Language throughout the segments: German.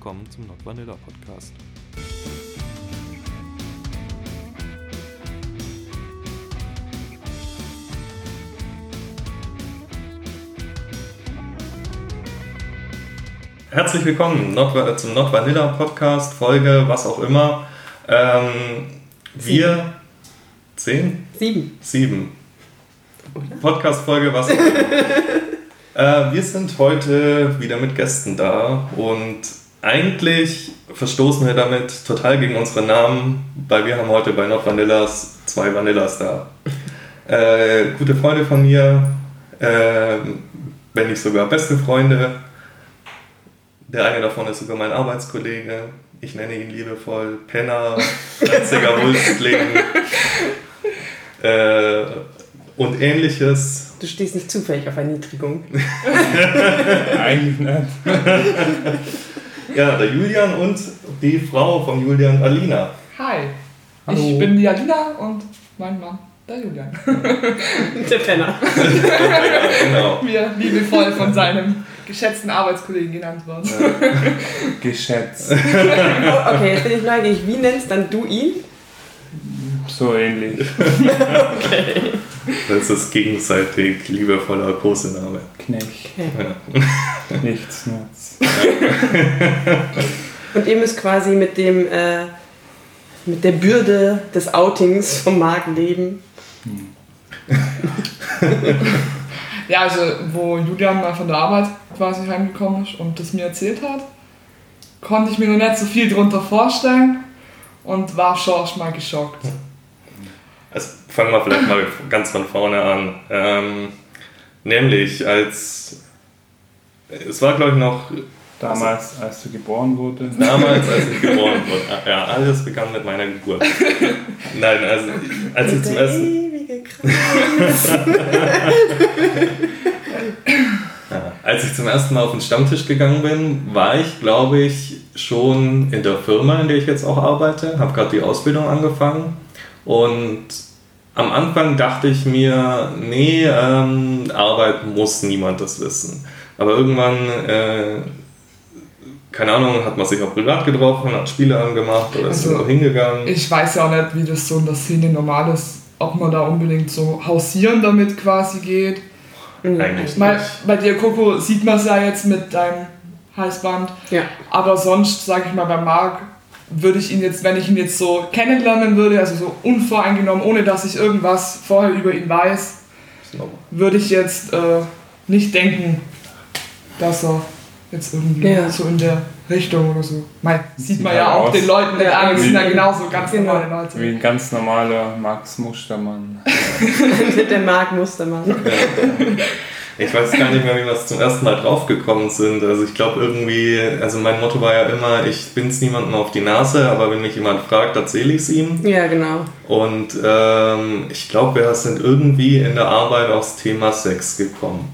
willkommen zum Not Vanilla Podcast. Herzlich willkommen Not, zum Not Vanilla Podcast, Folge, was auch immer. Ähm, wir. Zehn? Sieben. Sieben. Podcast-Folge, was auch immer. äh, wir sind heute wieder mit Gästen da und eigentlich verstoßen wir damit total gegen unsere Namen, weil wir haben heute bei Not Vanillas zwei Vanillas da. Äh, gute Freunde von mir, äh, wenn nicht sogar beste Freunde. Der eine davon ist sogar mein Arbeitskollege. Ich nenne ihn liebevoll Penner, einziger Wulstling äh, und ähnliches. Du stehst nicht zufällig auf Erniedrigung. Eigentlich nicht. Ja, der Julian und die Frau von Julian, Alina. Hi, Hallo. ich bin die Alina und mein Mann, der Julian. Der Penner. ja, genau. Wie er liebevoll von seinem geschätzten Arbeitskollegen genannt wird. Geschätzt. Oh, okay, jetzt bin ich neugierig. Wie nennst dann du ihn? So ähnlich. Das ist gegenseitig liebevoller Kosename. Knecht. Ja. Nichts Nutz. Und ihr müsst quasi mit dem äh, mit der Bürde des Outings vom Markt leben. Ja, also wo Julian mal von der Arbeit quasi heimgekommen ist und das mir erzählt hat, konnte ich mir noch nicht so viel drunter vorstellen und war schon mal geschockt. Also fangen wir vielleicht mal ganz von vorne an. Ähm, nämlich als es war glaube ich noch Damals, als du geboren wurdest. damals, als ich geboren wurde. Ja, alles begann mit meiner Geburt. Nein, also als ich zum ersten. Ja, als ich zum ersten Mal auf den Stammtisch gegangen bin, war ich, glaube ich, schon in der Firma, in der ich jetzt auch arbeite, habe gerade die Ausbildung angefangen und am Anfang dachte ich mir, nee, ähm, Arbeit muss niemand das wissen. Aber irgendwann, äh, keine Ahnung, hat man sich auch privat getroffen, hat Spiele angemacht oder ist Also, hingegangen. Ich weiß ja auch nicht, wie das so in der Szene normal ist, ob man da unbedingt so hausieren damit quasi geht. Eigentlich Mal, nicht. bei dir, Coco, sieht man es ja jetzt mit deinem Heißband. Ja. Aber sonst, sage ich mal, bei Marc würde ich ihn jetzt, wenn ich ihn jetzt so kennenlernen würde, also so unvoreingenommen, ohne dass ich irgendwas vorher über ihn weiß, würde ich jetzt äh, nicht denken, dass er jetzt irgendwie Ja. so in der Richtung oder so. Mei, sieht Sieht man halt ja auch aus. den Leuten nicht Ja, an, die sind ja wie- genauso ganz genau. normale Wie Leute. ein ganz normaler Max Mustermann. der Marc Mustermann. Ich weiß gar nicht mehr, wie wir es zum ersten Mal draufgekommen sind. Also ich glaube irgendwie, also mein Motto war ja immer, ich bin's niemandem auf die Nase, aber wenn mich jemand fragt, erzähle ich es ihm. Ja, genau. Und ähm, ich glaube, wir sind irgendwie in der Arbeit aufs Thema Sex gekommen.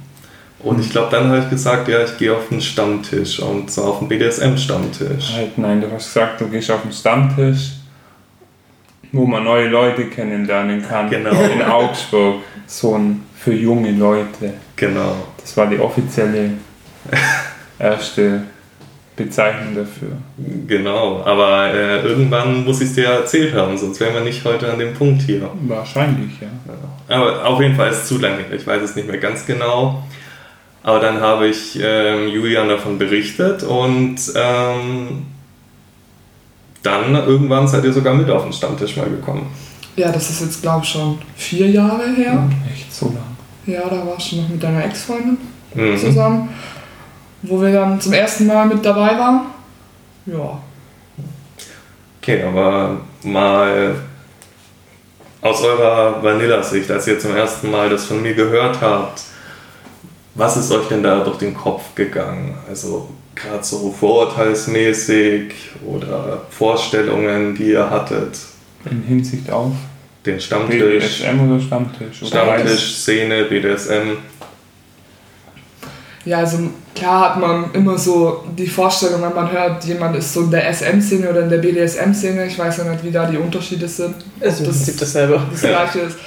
Und ich glaube, dann habe ich gesagt, ja, ich gehe auf den Stammtisch und zwar auf den BDSM-Stammtisch. Halt, nein, du hast gesagt, du gehst auf den Stammtisch, wo man neue Leute kennenlernen kann. Genau. In Augsburg. So ein für junge Leute. Genau. Das war die offizielle erste Bezeichnung dafür. Genau. Aber äh, irgendwann muss ich es dir ja erzählt haben, sonst wären wir nicht heute an dem Punkt hier. Wahrscheinlich, ja. Aber auf jeden Fall ist es zu lange. Ich weiß es nicht mehr ganz genau. Aber dann habe ich ähm, Julian davon berichtet und ähm, dann irgendwann seid ihr sogar mit auf den Stammtisch mal gekommen. Ja, das ist jetzt, glaube ich, schon vier Jahre her. Echt so lang. Ja, da warst du noch mit deiner Ex-Freundin Mhm. zusammen, wo wir dann zum ersten Mal mit dabei waren. Ja, Okay, aber mal aus eurer Vanilla-Sicht, als ihr zum ersten Mal das von mir gehört habt, was ist euch denn da durch den Kopf gegangen? Also gerade so vorurteilsmäßig oder Vorstellungen, die ihr hattet, In Hinsicht auf den Stammtisch, BDSM oder Stammtisch? Oder Stammtisch, Szene, BDSM. Ja, also klar hat man immer so die Vorstellung, wenn man hört, jemand ist so in der SM-Szene oder in der BDSM-Szene, ich weiß ja nicht, wie da die Unterschiede sind. Ist im Das- Prinzip dasselbe. das gleiche ist.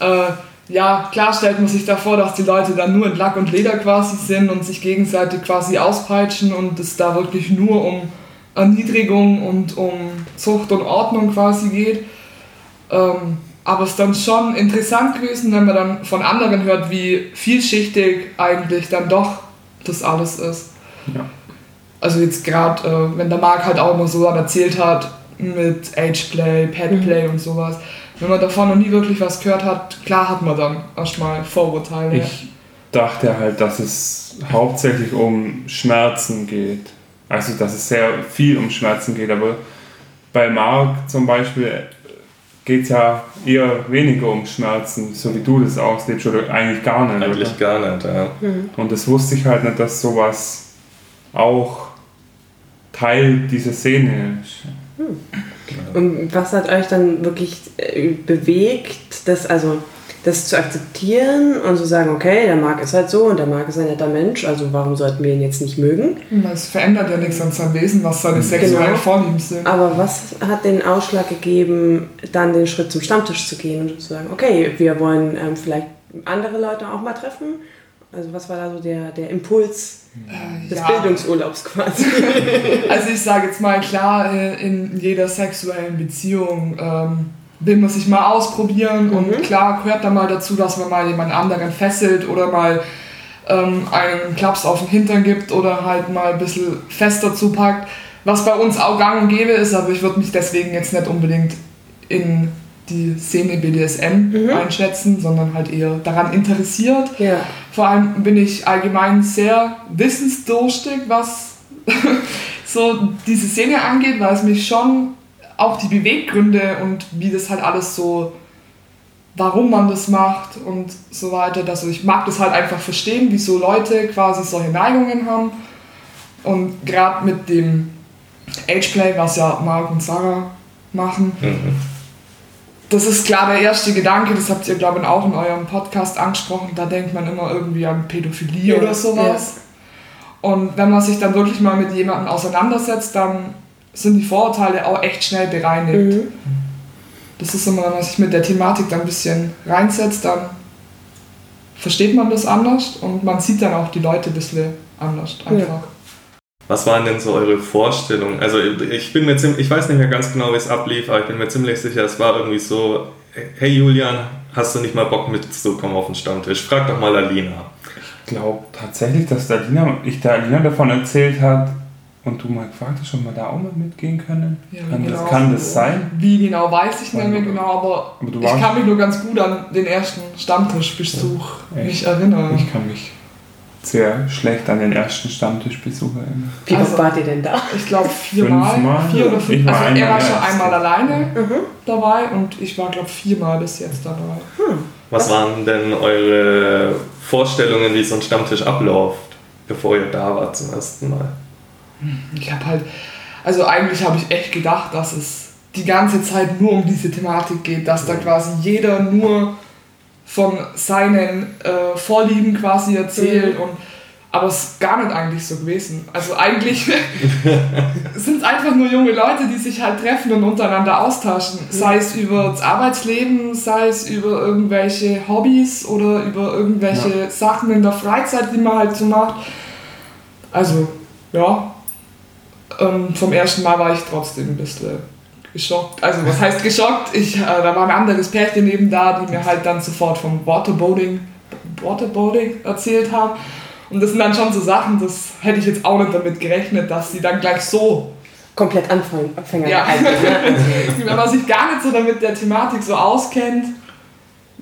Äh, ja, klar stellt man sich da vor, dass die Leute dann nur in Lack und Leder quasi sind und sich gegenseitig quasi auspeitschen und es da wirklich nur um Erniedrigung und um Zucht und Ordnung quasi geht. Ähm, aber es ist dann schon interessant gewesen, wenn man dann von anderen hört, wie vielschichtig eigentlich dann doch das alles ist. Ja. Also jetzt gerade, äh, wenn der Marc halt auch immer so dann erzählt hat mit Ageplay, Petplay und sowas. Wenn man davon noch nie wirklich was gehört hat, klar hat man dann erstmal Vorurteile. Ich dachte halt, dass es hauptsächlich um Schmerzen geht. Also, dass es sehr viel um Schmerzen geht. Aber bei Marc zum Beispiel geht es ja eher weniger um Schmerzen, so wie du das auslebst, oder eigentlich gar nicht. Eigentlich oder? gar nicht, ja. Und das wusste ich halt nicht, dass sowas auch Teil dieser Szene ist. Und was hat euch dann wirklich äh, bewegt, das, also, das zu akzeptieren und zu sagen, okay, der Marc ist halt so und der Marc ist ein netter Mensch, also warum sollten wir ihn jetzt nicht mögen? Es verändert ja nichts an seinem Wesen, was seine sexuellen Genau. Vorlieben sind. Aber was hat den Ausschlag gegeben, dann den Schritt zum Stammtisch zu gehen und zu sagen, okay, wir wollen ähm, vielleicht andere Leute auch mal treffen? Also was war da so der, der Impuls Äh, des ja. Bildungsurlaubs quasi? Also ich sage jetzt mal klar, äh, in jeder sexuellen Beziehung ähm, will man sich mal ausprobieren und klar gehört da mal dazu, dass man mal jemand anderen fesselt oder mal ähm, einen Klaps auf den Hintern gibt oder halt mal ein bisschen fester zupackt, was bei uns auch gang und gäbe ist, aber ich würde mich deswegen jetzt nicht unbedingt in die Szene BDSM einschätzen, sondern halt eher daran interessiert. ja. Vor allem bin ich allgemein sehr wissensdurstig, was so diese Szene angeht, weil es mich schon auch die Beweggründe und wie das halt alles so, warum man das macht und so weiter. Also ich mag das halt einfach verstehen, wieso Leute quasi solche Neigungen haben. Und gerade mit dem Ageplay, was ja Mark und Sarah machen, das ist klar der erste Gedanke, das habt ihr, glaube ich, auch in eurem Podcast angesprochen. Da denkt man immer irgendwie an Pädophilie Ja, oder sowas. Und wenn man sich dann wirklich mal mit jemandem auseinandersetzt, dann sind die Vorurteile auch echt schnell bereinigt. Mhm. Das ist immer, wenn man sich mit der Thematik dann ein bisschen reinsetzt, dann versteht man das anders und man sieht dann auch die Leute ein bisschen anders einfach. Was waren denn so eure Vorstellungen? Also ich bin mir ziemlich, ich weiß nicht mehr ganz genau, wie es ablief, aber ich bin mir ziemlich sicher, es war irgendwie so, hey Julian, hast du nicht mal Bock mitzukommen auf den Stammtisch? Frag doch mal Alina. Ich glaube tatsächlich, dass Alina, ich der Alina davon erzählt hat und du mal gefragt hast, ob wir da auch mal mitgehen können. Ja, kann, genau. das, kann das sein? Wie genau weiß ich nicht mehr genau, aber, Aber du ich kann mich nur ganz gut an den ersten Stammtischbesuch Ja, mich erinnern. Ich kann mich sehr schlecht an den ersten Stammtischbesuch erinnern. Wie Also- oft wart ihr denn da? Ich glaube viermal. Fünfmal? Vier oder fünf. war Also er war schon einmal alleine Mhm. dabei und ich war glaube viermal bis jetzt dabei. Was waren denn eure Vorstellungen, wie so ein Stammtisch abläuft, bevor ihr da wart zum ersten Mal? Ich habe halt, also eigentlich habe ich echt gedacht, dass es die ganze Zeit nur um diese Thematik geht, dass da quasi jeder nur von seinen äh, Vorlieben quasi erzählt und aber es ist gar nicht eigentlich so gewesen. Also eigentlich sind es einfach nur junge Leute, die sich halt treffen und untereinander austauschen. Sei es über das Arbeitsleben, sei es über irgendwelche Hobbys oder über irgendwelche Sachen in der Freizeit, die man halt so macht. Also, ja, ähm, vom ersten Mal war ich trotzdem ein bisschen geschockt. Also, was heißt geschockt? Ich, äh, da war ein anderes Pärchen neben da, die mir halt dann sofort vom Waterboarding, Waterboarding erzählt haben. Und das sind dann schon so Sachen, das hätte ich jetzt auch nicht damit gerechnet, dass sie dann gleich so, Komplett Anfang, Anfänger. Ja. Wenn man sich gar nicht so damit der Thematik so auskennt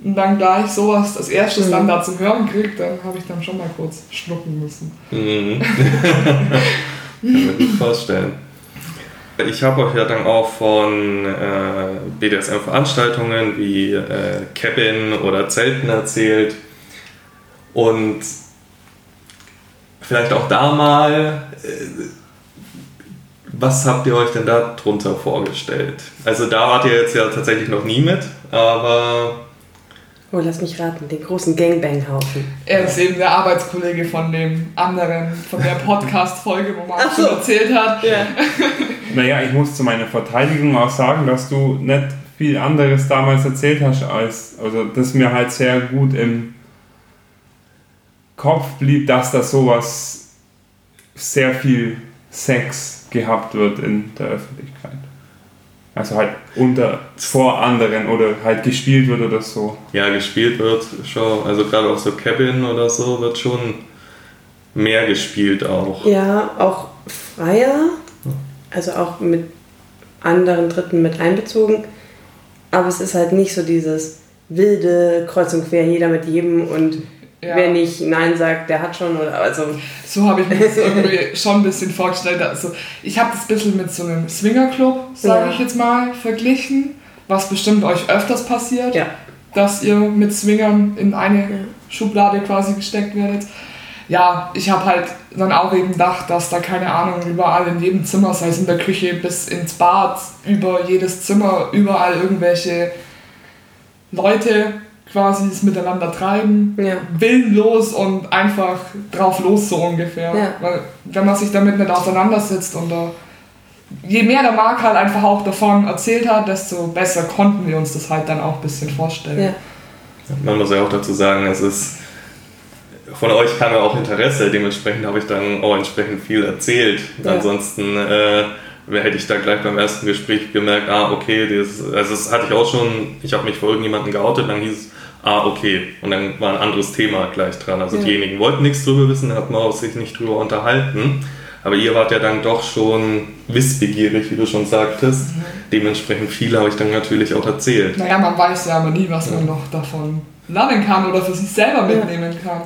und dann gleich sowas als erstes dann da zum Hören kriegt, dann habe ich dann schon mal kurz schlucken müssen. Mhm. Kann mir gut vorstellen. Ich habe euch ja dann auch von äh, BDSM-Veranstaltungen wie äh, Cabin oder Zelten erzählt. Und vielleicht auch da mal, äh, was habt ihr euch denn da drunter vorgestellt? Also da wart ihr jetzt ja tatsächlich noch nie mit, aber Oh, lass mich raten, den großen Gangbang-Haufen. Er ist eben der Arbeitskollege von dem anderen, von der Podcast-Folge, wo man so. schon erzählt hat. Ja. Naja, ich muss zu meiner Verteidigung auch sagen, dass du nicht viel anderes damals erzählt hast, als, also das mir halt sehr gut im Kopf blieb, dass da sowas sehr viel Sex gehabt wird in der Öffentlichkeit. Also halt unter vor anderen oder halt gespielt wird oder so. Ja, gespielt wird schon, also gerade auch so Cabin oder so wird schon mehr gespielt auch. Ja, auch freier, also auch mit anderen Dritten mit einbezogen. Aber es ist halt nicht so dieses wilde Kreuz und Quer, jeder mit jedem und Ja. wer nicht Nein sagt, der hat schon oder also So habe ich mir das irgendwie schon ein bisschen vorgestellt. Also ich habe das ein bisschen mit so einem Swingerclub, sage Ja. ich jetzt mal, verglichen, was bestimmt euch öfters passiert, ja. dass ihr mit Swingern in eine. Schublade quasi gesteckt werdet. Ja, ich habe halt dann auch eben gedacht, dass da keine Ahnung, überall in jedem Zimmer, sei es in der Küche bis ins Bad, über jedes Zimmer, überall irgendwelche Leute quasi es miteinander treiben Ja. willenlos und einfach drauf los so ungefähr. Ja. Weil wenn man sich damit nicht auseinandersetzt und da, je mehr der Marc halt einfach auch davon erzählt hat, desto besser konnten wir uns das halt dann auch ein bisschen vorstellen. Ja. Man muss ja auch dazu sagen, es ist von euch kam ja auch Interesse, dementsprechend habe ich dann auch entsprechend viel erzählt. Ja. Ansonsten äh, hätte ich da gleich beim ersten Gespräch gemerkt, ah, okay, das, also das hatte ich auch schon, ich habe mich vor irgendjemanden geoutet, dann hieß es, ah, okay, und dann war ein anderes Thema gleich dran. Also Ja. diejenigen wollten nichts drüber wissen, hat man auch sich nicht drüber unterhalten. Aber ihr wart ja dann doch schon wissbegierig, wie du schon sagtest. Dementsprechend viel habe ich dann natürlich auch erzählt. Naja, man weiß ja aber nie, was man noch davon lernen kann oder für sich selber mitnehmen kann.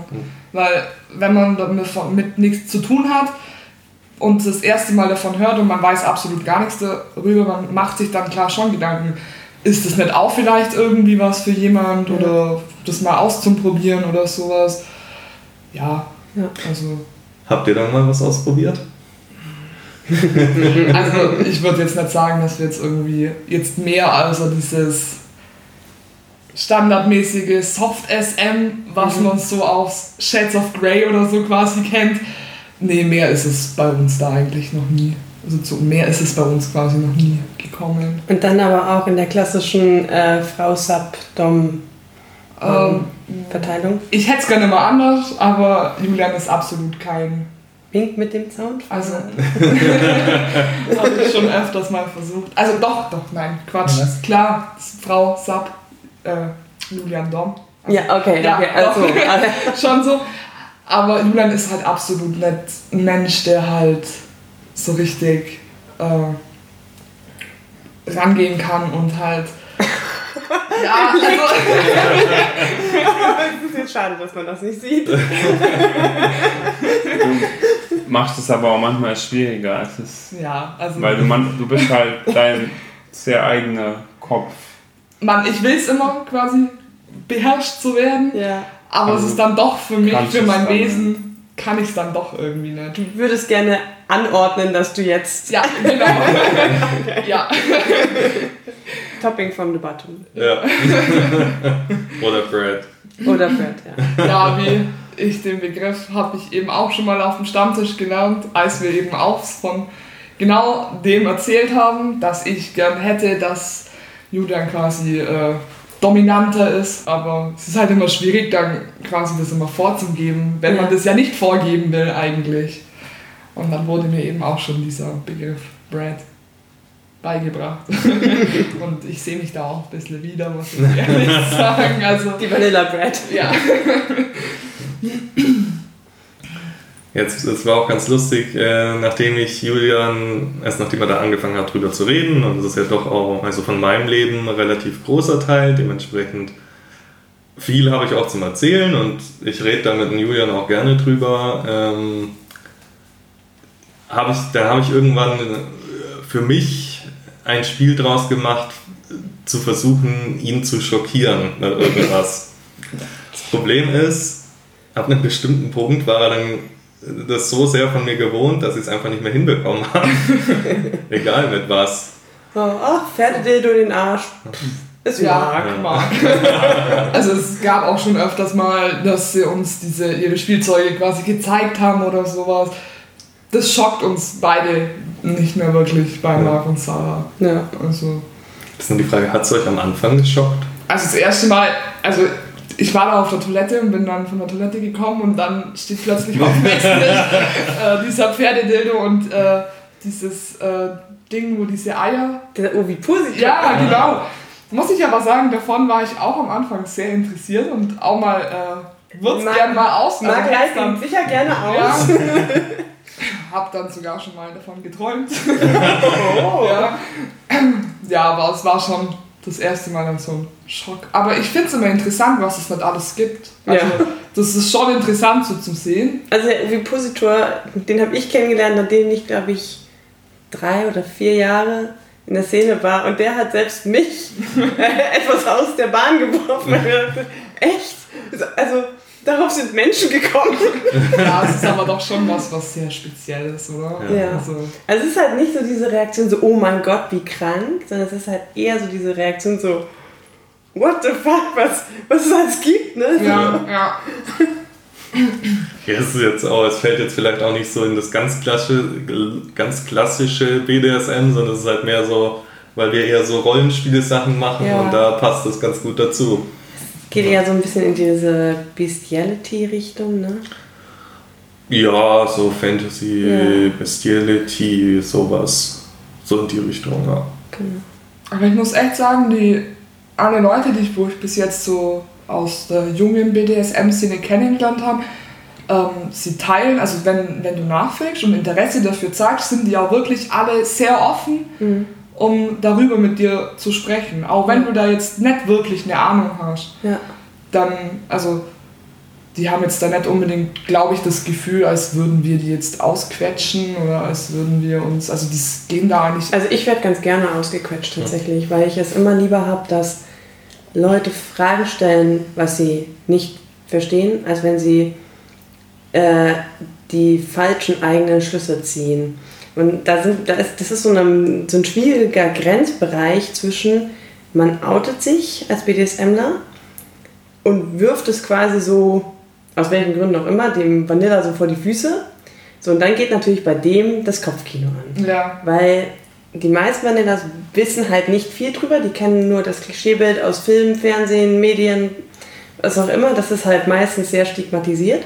Weil wenn man damit von- mit nichts zu tun hat und das erste Mal davon hört und man weiß absolut gar nichts darüber, man macht sich dann klar schon Gedanken, ist das nicht auch vielleicht irgendwie was für jemand Ja. oder das mal auszuprobieren oder sowas. Ja, Ja. also, Habt ihr dann mal was ausprobiert? also ich würde jetzt nicht sagen, dass wir jetzt irgendwie jetzt mehr als dieses standardmäßige Soft-SM, was Mhm. man so aus Shades of Grey oder so quasi kennt. Nee, mehr ist es bei uns da eigentlich noch nie. Also zu mehr ist es bei uns quasi noch nie gekommen. Und dann aber auch in der klassischen äh, Frau Sub Dom Ähm, Verteilung. ich hätte es gerne mal anders, aber Julian ist absolut kein. Wink mit dem Sound. Also, das habe ich schon öfters mal versucht. Also doch, doch, nein, Quatsch. Ja, was? Klar, Frau Sub, äh, Julian Dom. Also, Ja, okay, Ja, okay. Also, schon so. Aber Julian ist halt absolut nicht ein Mensch, der halt so richtig äh, rangehen kann und halt. ja, also. es ist jetzt schade, dass man das nicht sieht. Du machst es aber auch manchmal schwieriger. als Es Ja, also. weil du, man, du bist halt dein sehr eigener Kopf. Mann, ich will es immer quasi beherrscht zu werden, Ja. aber Also es ist dann doch für mich, für mein Wesen, kann ich es dann doch irgendwie nicht. Du würdest gerne anordnen, dass du jetzt Ja, genau. ja. Topping from the bottom. Ja. Oder Brad. Oder Fred, ja. Ja, wie ich den Begriff habe ich eben auch schon mal auf dem Stammtisch gelernt, als wir eben auch von genau dem erzählt haben, dass ich gern hätte, dass Julian quasi äh, dominanter ist, aber es ist halt immer schwierig, dann quasi das immer vorzugeben, wenn Ja. man das ja nicht vorgeben will eigentlich. Und dann wurde mir eben auch schon dieser Begriff Brad beigebracht. Und ich sehe mich da auch ein bisschen wieder, muss ich ehrlich sagen. Also, Die Vanilla Bread. ja. Jetzt, es war auch ganz lustig, äh, nachdem ich Julian, erst nachdem er da angefangen hat, drüber zu reden, und das ist ja doch auch, also von meinem Leben ein relativ großer Teil, dementsprechend viel habe ich auch zum Erzählen und ich rede da mit Julian auch gerne drüber. Ähm, habe ich, da habe ich irgendwann äh, für mich ein Spiel draus gemacht, zu versuchen, ihn zu schockieren mit irgendwas. Das Problem ist, ab einem bestimmten Punkt war er dann das so sehr von mir gewohnt, dass ich es einfach nicht mehr hinbekommen habe. Egal mit was. So, ach, Pferdedildo den Arsch. Ist Ja, Mark. Mark. Also es gab auch schon öfters mal, dass sie uns diese ihre Spielzeuge quasi gezeigt haben oder sowas. Das schockt uns beide nicht mehr wirklich bei Ja. Mark und Sarah. Ja. Also Das ist nur die Frage, hat es euch am Anfang geschockt? Also das erste Mal, also ich war da auf der Toilette und bin dann von der Toilette gekommen und dann steht plötzlich auf dem äh, dieser Pferdedildo und äh, dieses äh, Ding, wo diese Eier. Der Ovipositor. Ja, genau. Muss ich aber sagen, davon war ich auch am Anfang sehr interessiert und auch mal, äh, würde es gerne mal aus. Mag also dann- ihn sicher gerne Ja. Hab dann sogar schon mal davon geträumt. Oh. ja. ja, aber es war schon das erste Mal dann so ein Schock. Aber ich finde es immer interessant, was es nicht alles gibt. Also, Ja. das ist schon interessant so zum Sehen. Also der Ovipositor, den habe ich kennengelernt, nachdem ich, glaube ich, drei oder vier Jahre in der Szene war. Und der hat selbst mich etwas aus der Bahn geworfen. Echt? Also darauf sind Menschen gekommen. Ja, es ist aber doch schon was, was sehr Spezielles, oder? Ja. Also, Also es ist halt nicht so diese Reaktion so, oh mein Gott, wie krank, sondern es ist halt eher so diese Reaktion so, what the fuck, was, was es alles gibt, ne? ja, ja. Ja, es ist jetzt auch, es fällt jetzt vielleicht auch nicht so in das ganz klassische, ganz klassische BDSM, sondern es ist halt mehr so, weil wir eher so Rollenspiele-Sachen machen Ja. und da passt das ganz gut dazu. Geht eher so ein bisschen in diese Bestiality-Richtung, ne? Ja, so Fantasy, Ja. Bestiality, sowas. So in die Richtung, ja. Genau. Aber ich muss echt sagen, die alle Leute, die ich, wo ich bis jetzt so aus der jungen BDSM-Szene kennengelernt habe, ähm, sie teilen, also wenn, wenn du nachfragst und Interesse dafür zeigst, sind die auch wirklich alle sehr offen, Mhm. Um darüber mit dir zu sprechen. Auch wenn du da jetzt nicht wirklich eine Ahnung hast, Ja. dann, also die haben jetzt da nicht unbedingt, glaube ich, das Gefühl, als würden wir die jetzt ausquetschen oder als würden wir uns, also die gehen da eigentlich Also ich werde ganz gerne ausgequetscht tatsächlich, weil ich es immer lieber habe, dass Leute Fragen stellen, was sie nicht verstehen, als wenn sie äh, die falschen eigenen Schlüsse ziehen. Und da sind, da ist, das ist so, eine, so ein schwieriger Grenzbereich zwischen, man outet sich als BDSMler und wirft es quasi so, aus welchen Gründen auch immer, dem Vanilla so vor die Füße. So, und dann geht natürlich bei dem das Kopfkino an. ja, Weil die meisten Vanillas wissen halt nicht viel drüber, die kennen nur das Klischeebild aus Film, Fernsehen, Medien, was auch immer. Das ist halt meistens sehr stigmatisiert.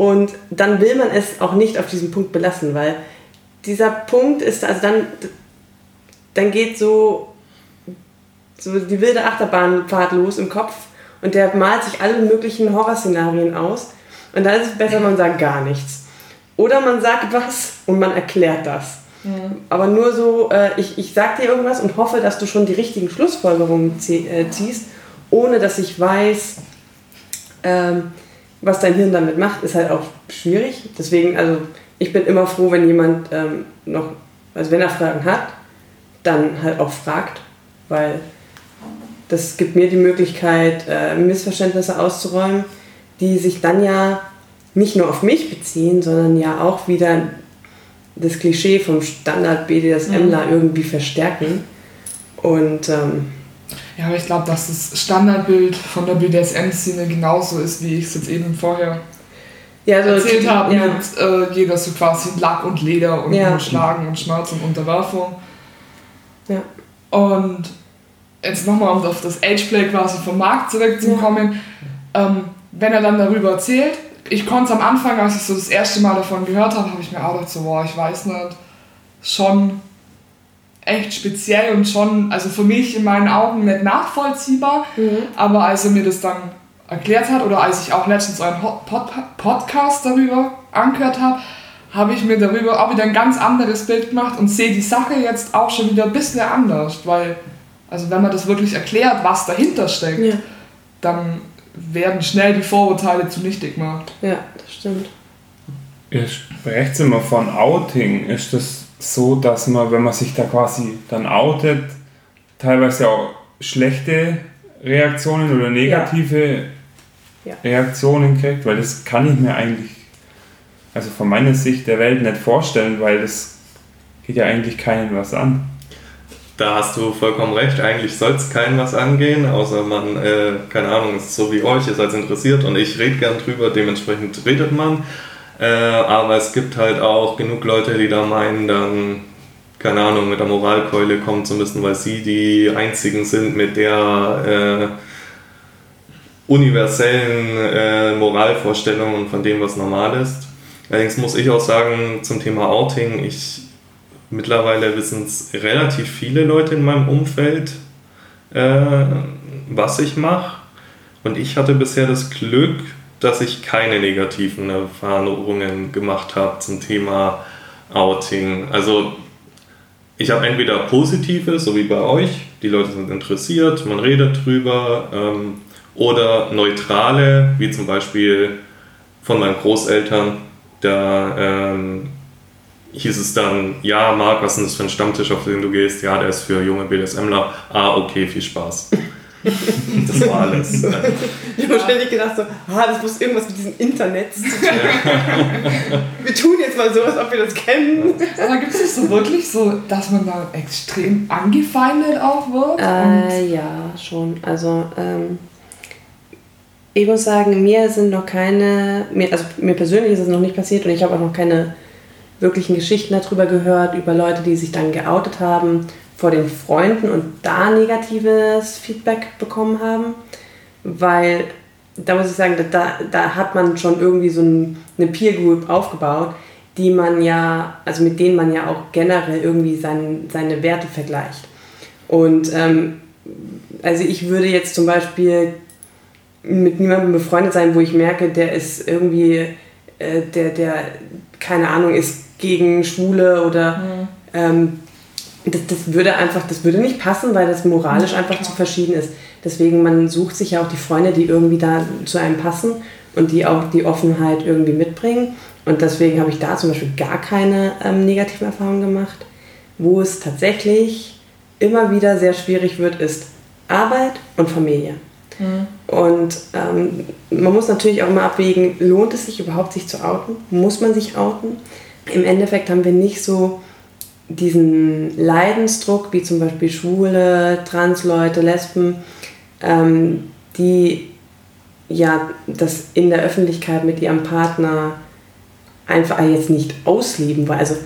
Und dann will man es auch nicht auf diesem Punkt belassen, weil dieser Punkt ist, also dann, dann geht so, so die wilde Achterbahnfahrt los im Kopf und der malt sich alle möglichen Horrorszenarien aus. Und da ist es besser, man sagt gar nichts. Oder man sagt was und man erklärt das. Aber nur so, äh, ich, ich sag dir irgendwas und hoffe, dass du schon die richtigen Schlussfolgerungen äh, ziehst, ohne dass ich weiß, ähm, was dein Hirn damit macht, ist halt auch schwierig. Deswegen, also ich bin immer froh, wenn jemand ähm, noch, also wenn er Fragen hat, dann halt auch fragt, weil das gibt mir die Möglichkeit, äh, Missverständnisse auszuräumen, die sich dann ja nicht nur auf mich beziehen, sondern ja auch wieder das Klischee vom Standard BDSMler irgendwie verstärken. Und ähm, Ja, aber ich glaube, dass das Standardbild von der BDSM-Szene genauso ist, wie ich es jetzt eben vorher ja, also erzählt habe, ja, mit äh, jeder so quasi Lack und Leder und Ja. Schlagen und Schmerz und Unterwerfung. Ja. Und jetzt nochmal, um auf das Ageplay quasi vom Markt zurückzukommen, ähm, wenn er dann darüber erzählt, ich konnte es am Anfang, als ich so das erste Mal davon gehört habe, habe ich mir auch gedacht, so, boah, ich weiß nicht, schon echt speziell und schon, also für mich in meinen Augen nicht nachvollziehbar, aber als er mir das dann erklärt hat oder als ich auch letztens einen Pod Podcast darüber angehört habe, habe ich mir darüber auch wieder ein ganz anderes Bild gemacht und sehe die Sache jetzt auch schon wieder ein bisschen anders, weil, also wenn man das wirklich erklärt, was dahinter steckt, ja, dann werden schnell die Vorurteile zunichte gemacht. ja, das stimmt. Ihr sprecht immer von Outing. Ist das so, dass man, wenn man sich da quasi dann outet, teilweise auch schlechte Reaktionen oder negative Ja. Reaktionen kriegt? Weil das kann ich mir eigentlich, also von meiner Sicht der Welt nicht vorstellen, weil das geht ja eigentlich keinen was an. Da hast du vollkommen recht. Eigentlich soll es keinen was angehen, außer man, äh, keine Ahnung, ist so wie euch, ihr seid interessiert und ich rede gern drüber, dementsprechend redet man. Äh, aber es gibt halt auch genug Leute, die da meinen, dann keine Ahnung, mit der Moralkeule kommen zu müssen, weil sie die einzigen sind mit der äh, universellen äh, Moralvorstellung von dem, was normal ist. Allerdings muss ich auch sagen, zum Thema Outing, ich mittlerweile wissen es relativ viele Leute in meinem Umfeld, äh, was ich mache. Und ich hatte bisher das Glück, dass ich keine negativen Erfahrungen gemacht habe zum Thema Outing. Also ich habe entweder Positives, so wie bei euch, die Leute sind interessiert, man redet drüber, ähm, oder neutrale, wie zum Beispiel von meinen Großeltern, da ähm, hieß es dann, ja, Marc, was ist das für ein Stammtisch, auf den du gehst? Ja, der ist für junge BDSMler. Ah, okay, viel Spaß. das war alles. ich habe wahrscheinlich gedacht so, ah, das muss irgendwas mit diesem Internet zu tun Wir tun jetzt mal so, als ob wir das kennen. Aber gibt es nicht so wirklich so, dass man da extrem angefeindet auch wird? Äh, ja, schon. Also, ähm, ich muss sagen, mir sind noch keine, mir, also mir persönlich ist es noch nicht passiert und ich habe auch noch keine wirklichen Geschichten darüber gehört, über Leute, die sich dann geoutet haben vor den Freunden und da negatives Feedback bekommen haben, weil da muss ich sagen, da, da hat man schon irgendwie so eine Peer Group aufgebaut, die man ja, also mit denen man ja auch generell irgendwie sein, seine Werte vergleicht. Und ähm, also ich würde jetzt zum Beispiel mit niemandem befreundet sein, wo ich merke, der ist irgendwie, äh, der, der, keine Ahnung, ist gegen Schwule oder mhm. ähm, das, das würde einfach, das würde nicht passen, weil das moralisch einfach zu verschieden ist. Deswegen, man sucht sich ja auch die Freunde, die irgendwie da zu einem passen und die auch die Offenheit irgendwie mitbringen. Und deswegen habe ich da zum Beispiel gar keine ähm, negativen Erfahrungen gemacht. Wo es tatsächlich immer wieder sehr schwierig wird, ist Arbeit und Familie. Mhm. Und ähm, man muss natürlich auch immer abwägen, lohnt es sich überhaupt, sich zu outen? Muss man sich outen? Im Endeffekt haben wir nicht so diesen Leidensdruck, wie zum Beispiel Schwule, Transleute, Lesben, ähm, die ja das in der Öffentlichkeit mit ihrem Partner einfach jetzt nicht ausleben, weil also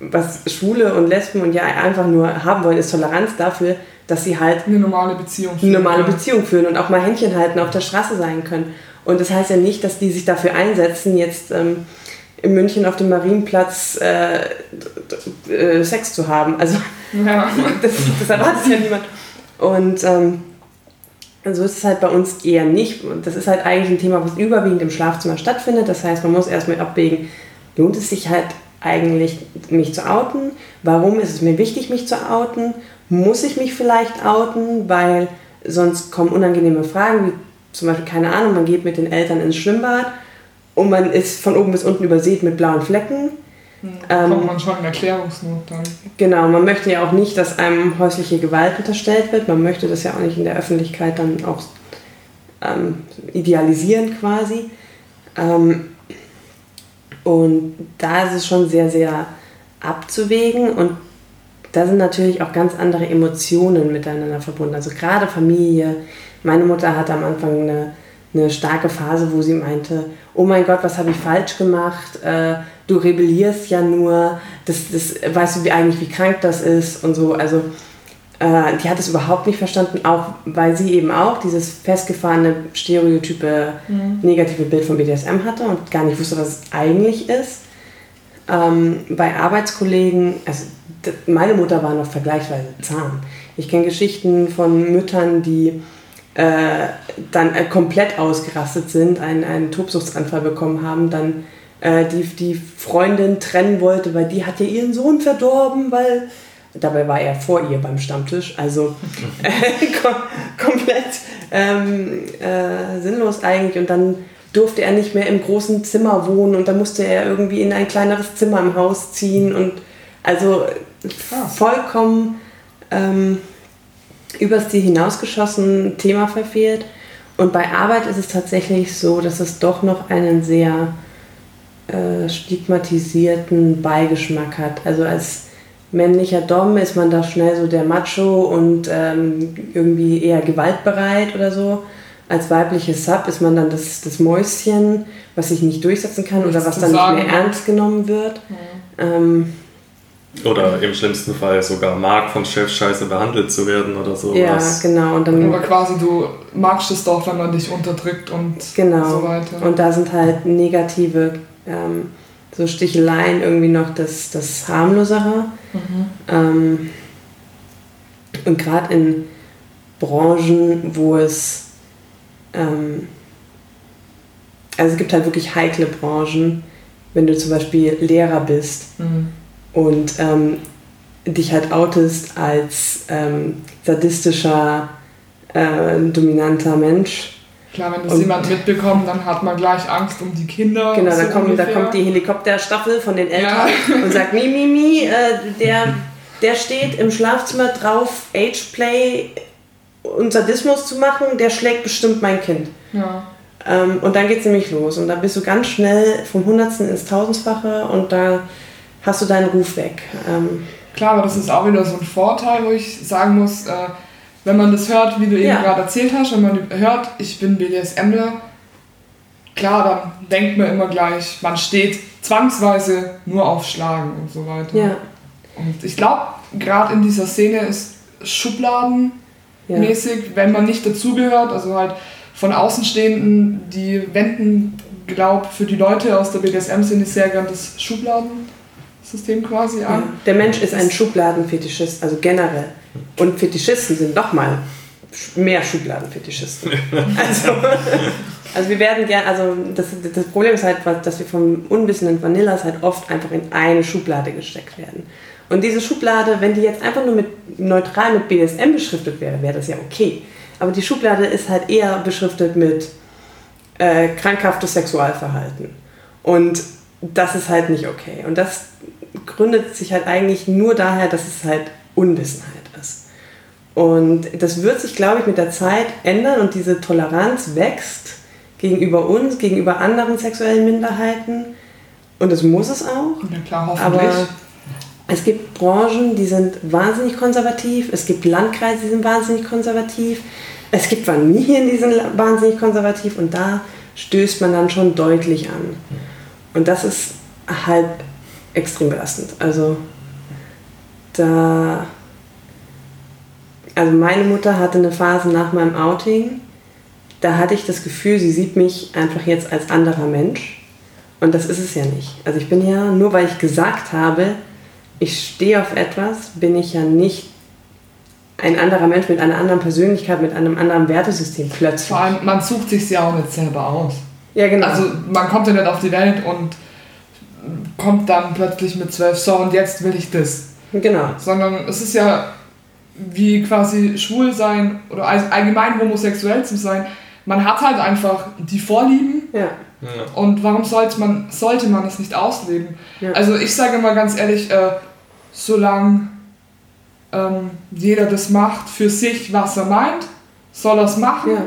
was Schwule und Lesben und ja einfach nur haben wollen, ist Toleranz dafür, dass sie halt eine normale Beziehung führen, eine normale Beziehung führen und auch mal Händchen halten auf der Straße sein können. Und das heißt ja nicht, dass die sich dafür einsetzen, jetzt ähm, in München auf dem Marienplatz äh, äh, Sex zu haben. Also ja. das, das, erwartet ja niemand. Und ähm, so ist es halt bei uns eher nicht. Und das ist halt eigentlich ein Thema, was überwiegend im Schlafzimmer stattfindet. Das heißt, man muss erstmal abwägen, lohnt es sich halt eigentlich, mich zu outen? Warum ist es mir wichtig, mich zu outen? Muss ich mich vielleicht outen, weil sonst kommen unangenehme Fragen, wie zum Beispiel, keine Ahnung, man geht mit den Eltern ins Schwimmbad und man ist von oben bis unten übersät mit blauen Flecken. Hm, ähm, kommt man schon in Erklärungsnot dann. Genau, man möchte ja auch nicht, dass einem häusliche Gewalt unterstellt wird. Man möchte das ja auch nicht in der Öffentlichkeit dann auch ähm, idealisieren quasi. Ähm, und da ist es schon sehr, sehr abzuwägen und da sind natürlich auch ganz andere Emotionen miteinander verbunden. Also gerade Familie. Meine Mutter hatte am Anfang eine eine starke Phase, wo sie meinte, oh mein Gott, was habe ich falsch gemacht? Äh, du rebellierst ja nur, das, das, weißt du wie eigentlich, wie krank das ist und so. Also äh, die hat es überhaupt nicht verstanden, auch weil sie eben auch dieses festgefahrene, stereotype, mhm. negative Bild von BDSM hatte und gar nicht wusste, was es eigentlich ist. Ähm, bei Arbeitskollegen, also meine Mutter war noch vergleichsweise zahm. Ich kenne Geschichten von Müttern, die äh, dann äh, komplett ausgerastet sind, einen, einen Tobsuchtsanfall bekommen haben, dann äh, die, die Freundin trennen wollte, weil die hat ja ihren Sohn verdorben, weil dabei war er vor ihr beim Stammtisch, also äh, kom komplett ähm, äh, sinnlos eigentlich und dann durfte er nicht mehr im großen Zimmer wohnen und dann musste er irgendwie in ein kleineres Zimmer im Haus ziehen und also vollkommen ähm, übers Ziel hinausgeschossen Thema verfehlt. Und bei Arbeit ist es tatsächlich so, dass es doch noch einen sehr äh, stigmatisierten Beigeschmack hat. Also als männlicher Dom ist man da schnell so der Macho und ähm, irgendwie eher gewaltbereit oder so. Als weibliches Sub ist man dann das, das Mäuschen, was sich nicht durchsetzen kann oder was dann nicht mehr ernst genommen wird. Mhm. Ähm, Oder im schlimmsten Fall sogar mag von Chef scheiße behandelt zu werden oder so. Ja, genau. Und dann, Oder quasi du magst es doch, wenn man dich unterdrückt und genau. so weiter. Und da sind halt negative ähm, so Sticheleien irgendwie noch das, das harmlosere. Mhm. Ähm, und gerade in Branchen, wo es ähm, also es gibt halt wirklich heikle Branchen, wenn du zum Beispiel Lehrer bist Mhm. Und ähm, dich halt outest als ähm, sadistischer, äh, dominanter Mensch. Klar, wenn das Und- jemand mitbekommt, dann hat man gleich Angst um die Kinder. Genau, so da kommt, da kommt die Helikopterstaffel von den Eltern Ja. und sagt, mi, mi, mi, äh, der, der steht im Schlafzimmer drauf, Ageplay und Sadismus zu machen, der schlägt bestimmt mein Kind. Ja. Ähm, und dann geht es nämlich los. Und da bist du ganz schnell vom Hundertsten ins Tausendfache und da hast du deinen Ruf weg. Ähm, Klar, aber das ist auch wieder so ein Vorteil, wo ich sagen muss, äh, wenn man das hört, wie du eben Ja. gerade erzählt hast, wenn man hört, ich bin BDSMler, klar, dann denkt man immer gleich, man steht zwangsweise nur auf Schlagen und so weiter. ja, Und ich glaube, gerade in dieser Szene ist Schubladen ja. wenn man nicht dazugehört, also halt von Außenstehenden, die wenden, glaub, für die Leute aus der BDSM-Szene sehr gern das Schubladensystem quasi ja. an. Der Mensch ist ein Schubladenfetischist, also generell. Und Fetischisten sind nochmal mehr Schubladenfetischisten. Also, also wir werden gern, also das, das Problem ist halt, dass wir vom unwissenden Vanillas halt oft einfach in eine Schublade gesteckt werden. Und diese Schublade, wenn die jetzt einfach nur mit neutral mit BDSM beschriftet wäre, wäre das ja okay. Aber die Schublade ist halt eher beschriftet mit äh, krankhaftes Sexualverhalten. Und das ist halt nicht okay. Und das gründet sich halt eigentlich nur daher, dass es halt Unwissenheit ist. Und das wird sich, glaube ich, mit der Zeit ändern und diese Toleranz wächst gegenüber uns, gegenüber anderen sexuellen Minderheiten. Und das muss es auch. Ja klar, hoffentlich. Aber es gibt Branchen, die sind wahnsinnig konservativ. Es gibt Landkreise, die sind wahnsinnig konservativ. Es gibt Familien, die sind wahnsinnig konservativ. Und da stößt man dann schon deutlich an. Und das ist halt extrem belastend. Also da... Also meine Mutter hatte eine Phase nach meinem Outing, da hatte ich das Gefühl, sie sieht mich einfach jetzt als anderer Mensch. Und das ist es ja nicht. Also ich bin ja, nur weil ich gesagt habe, ich stehe auf etwas, bin ich ja nicht ein anderer Mensch mit einer anderen Persönlichkeit, mit einem anderen Wertesystem plötzlich. Vor allem, man sucht sich ja auch nicht selber aus. Ja, genau. Also man kommt ja nicht auf die Welt und kommt dann plötzlich mit zwölf, so und jetzt will ich das. genau. Sondern es ist ja wie quasi schwul sein oder all- allgemein homosexuell zu sein. Man hat halt einfach die Vorlieben Ja. Ja. und warum sollte man, sollte man es nicht ausleben? Ja. Also ich sage mal ganz ehrlich, äh, solange ähm, jeder das macht für sich, was er meint, soll er es machen. Ja.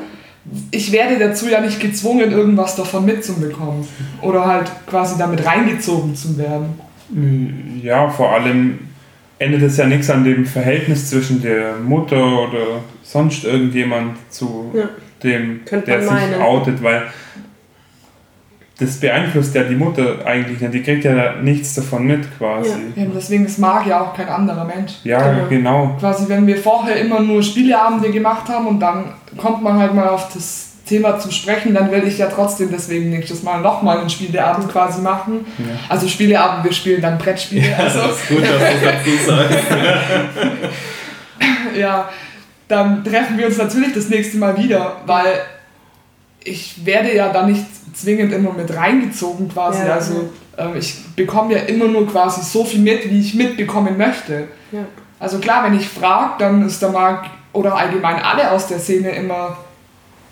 Ich werde dazu ja nicht gezwungen, irgendwas davon mitzubekommen oder halt quasi damit reingezogen zu werden. Ja, vor allem ändert es ja nichts an dem Verhältnis zwischen der Mutter oder sonst irgendjemand zu Ja. dem, Könnte der sich meinen. outet, weil das beeinflusst ja die Mutter eigentlich nicht. Die kriegt ja nichts davon mit quasi. Eben deswegen, es mag ja auch kein anderer Mensch. Ja, Genau. genau. Quasi, wenn wir vorher immer nur Spieleabende gemacht haben und dann kommt man halt mal auf das Thema zu sprechen, dann will ich ja trotzdem deswegen nächstes Mal nochmal einen Spieleabend quasi machen. Ja. Also Spieleabend, wir spielen dann Brettspiele. Ja, Also, das ist gut, dass du dazu sagst. ja, dann treffen wir uns natürlich das nächste Mal wieder, weil ich werde ja da nicht zwingend immer mit reingezogen quasi. Ja. Also ähm, ich bekomme ja immer nur quasi so viel mit, wie ich mitbekommen möchte. Ja. Also klar, wenn ich frage, dann ist der Marc oder allgemein alle aus der Szene immer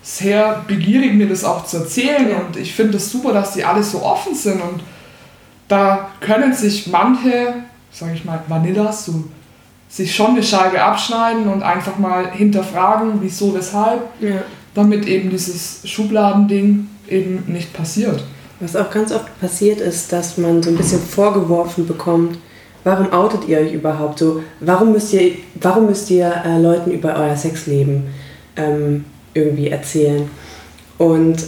sehr begierig, mir das auch zu erzählen. Ja. Und ich finde es super, dass die alle so offen sind. Und da können sich manche, sage ich mal, Vanillas, so, sich schon eine Scheibe abschneiden und einfach mal hinterfragen, wieso, weshalb, Ja. damit eben dieses Schubladending eben nicht passiert. Was auch ganz oft passiert ist, dass man so ein bisschen vorgeworfen bekommt, warum outet ihr euch überhaupt so? Warum müsst ihr, warum müsst ihr äh, Leuten über euer Sexleben ähm, irgendwie erzählen? Und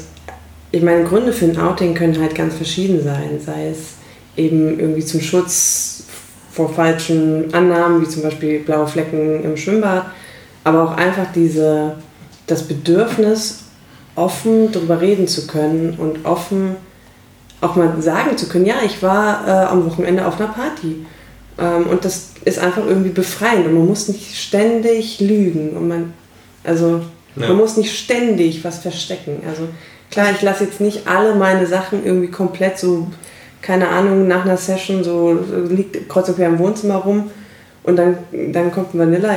ich meine, Gründe für ein Outing können halt ganz verschieden sein, sei es eben irgendwie zum Schutz vor falschen Annahmen, wie zum Beispiel blaue Flecken im Schwimmbad, aber auch einfach diese, das Bedürfnis, offen darüber reden zu können und offen auch mal sagen zu können, ja, ich war äh, am Wochenende auf einer Party. Ähm, und das ist einfach irgendwie befreiend und man muss nicht ständig lügen und man, also ja. man muss nicht ständig was verstecken. Also klar, ich lasse jetzt nicht alle meine Sachen irgendwie komplett so, keine Ahnung, nach einer Session so liegt kreuz und quer im Wohnzimmer rum und dann, dann kommt Vanilla,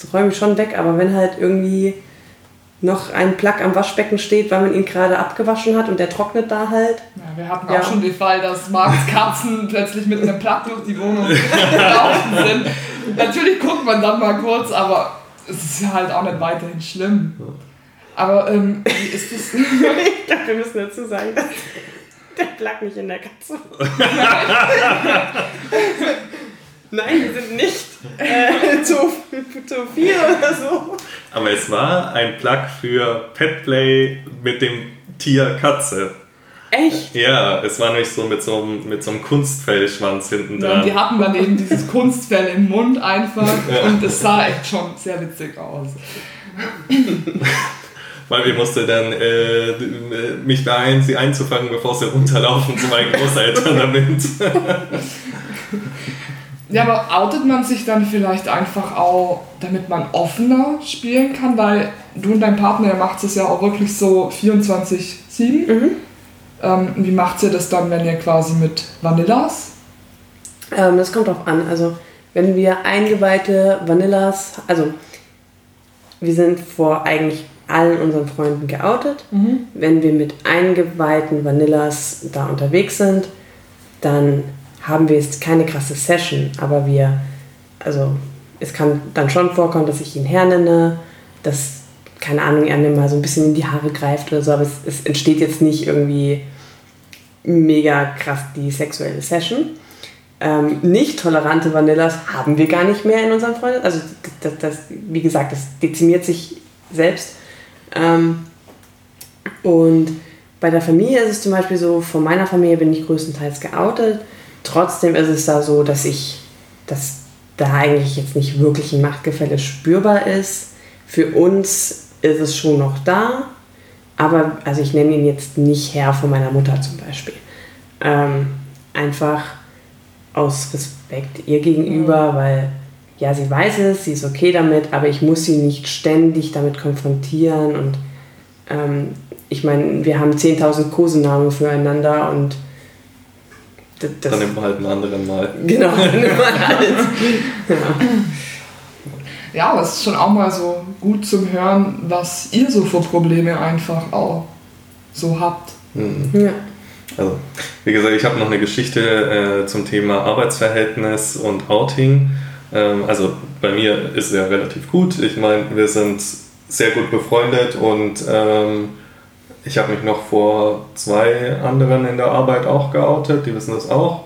das räume ich schon weg, aber wenn halt irgendwie noch ein Plug am Waschbecken steht, weil man ihn gerade abgewaschen hat und der trocknet da halt. Ja, wir hatten ja. auch schon den Fall, dass Marks Katzen plötzlich mit einem Plug durch die Wohnung gelaufen sind. Natürlich guckt man dann mal kurz, aber es ist ja halt auch nicht weiterhin schlimm. Aber ähm, wie ist das? ich glaube, wir müssen dazu sagen, dass der Plug nicht in der Katze. Nein, die sind nicht äh, zu, zu viel oder so. Aber es war ein Plug für Petplay mit dem Tier Katze. Echt? Ja, es war nämlich so mit so einem, mit so einem Kunstfellschwanz hinten dran. Ja, die hatten dann eben dieses Kunstfell im Mund einfach ja. und es sah echt schon sehr witzig aus. Weil wir mussten dann äh, mich beeilen, sie einzufangen, bevor sie runterlaufen zu meinen Großeltern damit. Ja, aber outet man sich dann vielleicht einfach auch, damit man offener spielen kann? Weil du und dein Partner, ihr macht es ja auch wirklich so 24-7. Mhm. Ähm, wie macht ihr das dann, wenn ihr quasi mit Vanillas? Ähm, das kommt drauf an. Also, wenn wir eingeweihte Vanillas, also wir sind vor eigentlich allen unseren Freunden geoutet. Mhm. Wenn wir mit eingeweihten Vanillas da unterwegs sind, dann haben wir jetzt keine krasse Session, aber wir, also es kann dann schon vorkommen, dass ich ihn hernenne, dass, keine Ahnung, er mir mal so ein bisschen in die Haare greift oder so, aber es, es entsteht jetzt nicht irgendwie mega krass die sexuelle Session. Ähm, nicht tolerante Vanillas haben wir gar nicht mehr in unserem Freund. Also das, das, wie gesagt, das dezimiert sich selbst. Ähm, und bei der Familie ist es zum Beispiel so, von meiner Familie bin ich größtenteils geoutet. Trotzdem ist es da so, dass ich, dass da eigentlich jetzt nicht wirklich ein Machtgefälle spürbar ist. Für uns ist es schon noch da, aber also ich nenne ihn jetzt nicht Herr von meiner Mutter zum Beispiel. Ähm, einfach aus Respekt ihr gegenüber, mhm. weil ja, sie weiß es, sie ist okay damit, aber ich muss sie nicht ständig damit konfrontieren und ähm, ich meine, wir haben 10.000 Kosenamen füreinander und das, dann nimmt man halt einen anderen mal. Genau, dann nimmt man halt. ja. ja, aber es ist schon auch mal so gut zum Hören, was ihr so für Probleme einfach auch so habt. Mhm. Ja. Also, wie gesagt, ich habe noch eine Geschichte äh, zum Thema Arbeitsverhältnis und Outing. Ähm, also bei mir ist es ja relativ gut. Ich meine, wir sind sehr gut befreundet und ähm, ich habe mich noch vor zwei anderen in der Arbeit auch geoutet, die wissen das auch.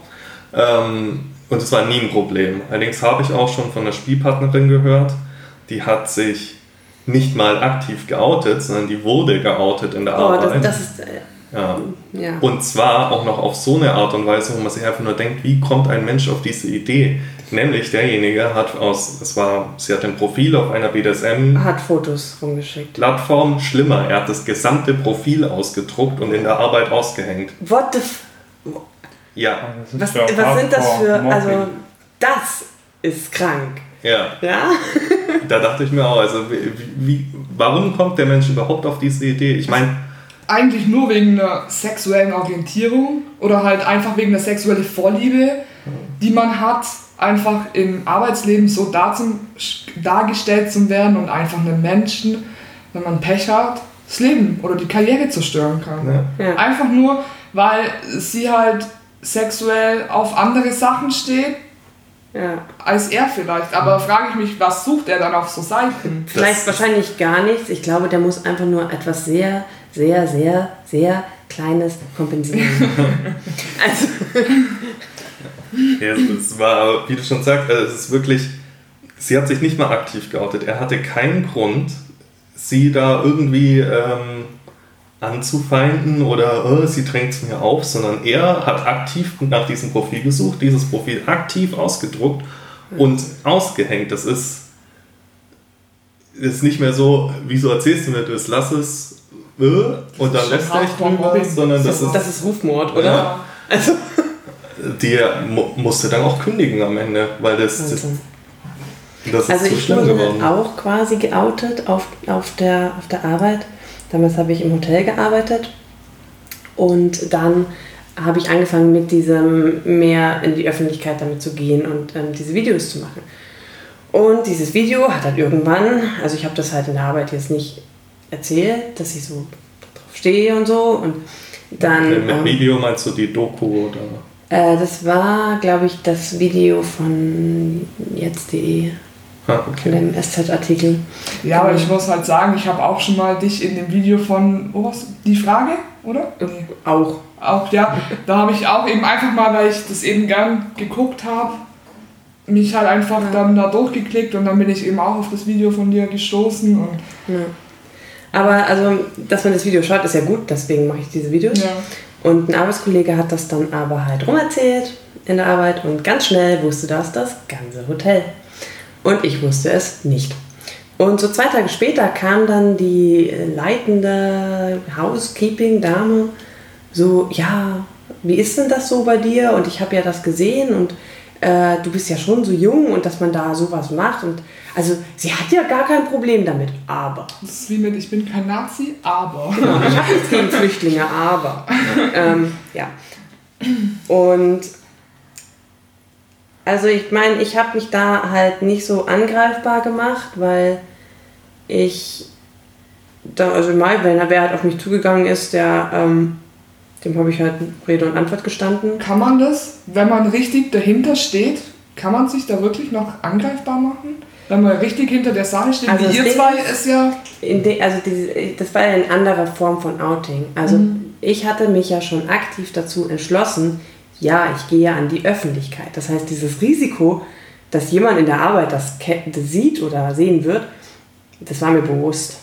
Ähm, und es war nie ein Problem. Allerdings habe ich auch schon von einer Spielpartnerin gehört, die hat sich nicht mal aktiv geoutet, sondern die wurde geoutet in der oh, Arbeit. Das, das ist, äh, ja. ja. Und zwar auch noch auf so eine Art und Weise, wo man sich einfach nur denkt, wie kommt ein Mensch auf diese Idee? Nämlich derjenige hat aus, es war, sie hat ein Profil auf einer BDSM. Hat Fotos rumgeschickt. Plattform, schlimmer, er hat das gesamte Profil ausgedruckt und in der Arbeit ausgehängt. What the f Ja. Was, was sind das für, also das ist krank. Ja. Ja? da dachte ich mir auch, also wie, wie, warum kommt der Mensch überhaupt auf diese Idee? Ich meine, eigentlich nur wegen einer sexuellen Orientierung oder halt einfach wegen der sexuellen Vorliebe, die man hat einfach im Arbeitsleben so dargestellt zu werden und einfach einem Menschen, wenn man Pech hat, das Leben oder die Karriere zerstören kann. Ja. Ja. Einfach nur, weil sie halt sexuell auf andere Sachen steht, ja. als er vielleicht. Aber frage ich mich, was sucht er dann auf so Seiten? Vielleicht das wahrscheinlich gar nichts. Ich glaube, der muss einfach nur etwas sehr, sehr, sehr, sehr Kleines kompensieren. also ja, es war, wie du schon sagst, also es ist wirklich, sie hat sich nicht mal aktiv geoutet. Er hatte keinen Grund, sie da irgendwie ähm, anzufeinden oder oh, sie drängt es mir auf, sondern er hat aktiv nach diesem Profil gesucht, dieses Profil aktiv ausgedruckt und ausgehängt. Das ist, ist nicht mehr so, wieso erzählst du mir das, lass es äh, und dann lässt er dich drüber, sondern das, Das, ist, das ist Rufmord, oder? Ja. Also, der mu musste dann auch kündigen am Ende, weil das, das, also. das ist also zu ich schlimm wurde geworden. auch quasi geoutet auf, auf, der, auf der Arbeit. Damals habe ich im Hotel gearbeitet und dann habe ich angefangen mit diesem mehr in die Öffentlichkeit damit zu gehen und ähm, diese Videos zu machen. Und dieses Video hat dann irgendwann, also ich habe das halt in der Arbeit jetzt nicht erzählt, dass ich so drauf stehe und so und dann... Mit ähm, Video meinst du die Doku oder? Äh, das war, glaube ich, das Video von jetzt.de, Ah, von okay. dem SZ-Artikel. Ja, aber ich muss halt sagen, ich habe auch schon mal dich in dem Video von, wo war's? Die Frage, oder? Nee. Auch. Auch, ja. Da habe ich auch eben einfach mal, weil ich das eben gern geguckt habe, mich halt einfach dann da durchgeklickt und dann bin ich eben auch auf das Video von dir gestoßen und Ja. Aber also, dass man das Video schaut, ist ja gut, deswegen mache ich diese Videos. ja. Und ein Arbeitskollege hat das dann aber halt rumerzählt in der Arbeit und ganz schnell wusste das das ganze Hotel. Und ich wusste es nicht. Und so zwei Tage später kam dann die leitende Housekeeping-Dame so, ja, wie ist denn das so bei dir? Und ich habe ja das gesehen und äh, du bist ja schon so jung und dass man da sowas macht. Und also sie hat ja gar kein Problem damit, aber. Das ist wie mit, ich bin kein Nazi, aber. Genau, ich habe nichts gegen Flüchtlinge, aber. Ähm, ja. Und also ich meine, ich habe mich da halt nicht so angreifbar gemacht, weil ich da, also mal, wenn wer halt auf mich zugegangen ist, der, ähm, dem habe ich halt Rede und Antwort gestanden. Kann man das, wenn man richtig dahinter steht, kann man sich da wirklich noch angreifbar machen? Wenn man richtig hinter der Sache steht, Also wie ihr Ding zwei ist- ja. De, also diese, das war ja eine andere Form von Outing. Also ich hatte mich ja schon aktiv dazu entschlossen, ja, ich gehe an die Öffentlichkeit. Das heißt, dieses Risiko, dass jemand in der Arbeit das sieht oder sehen wird, das war mir bewusst.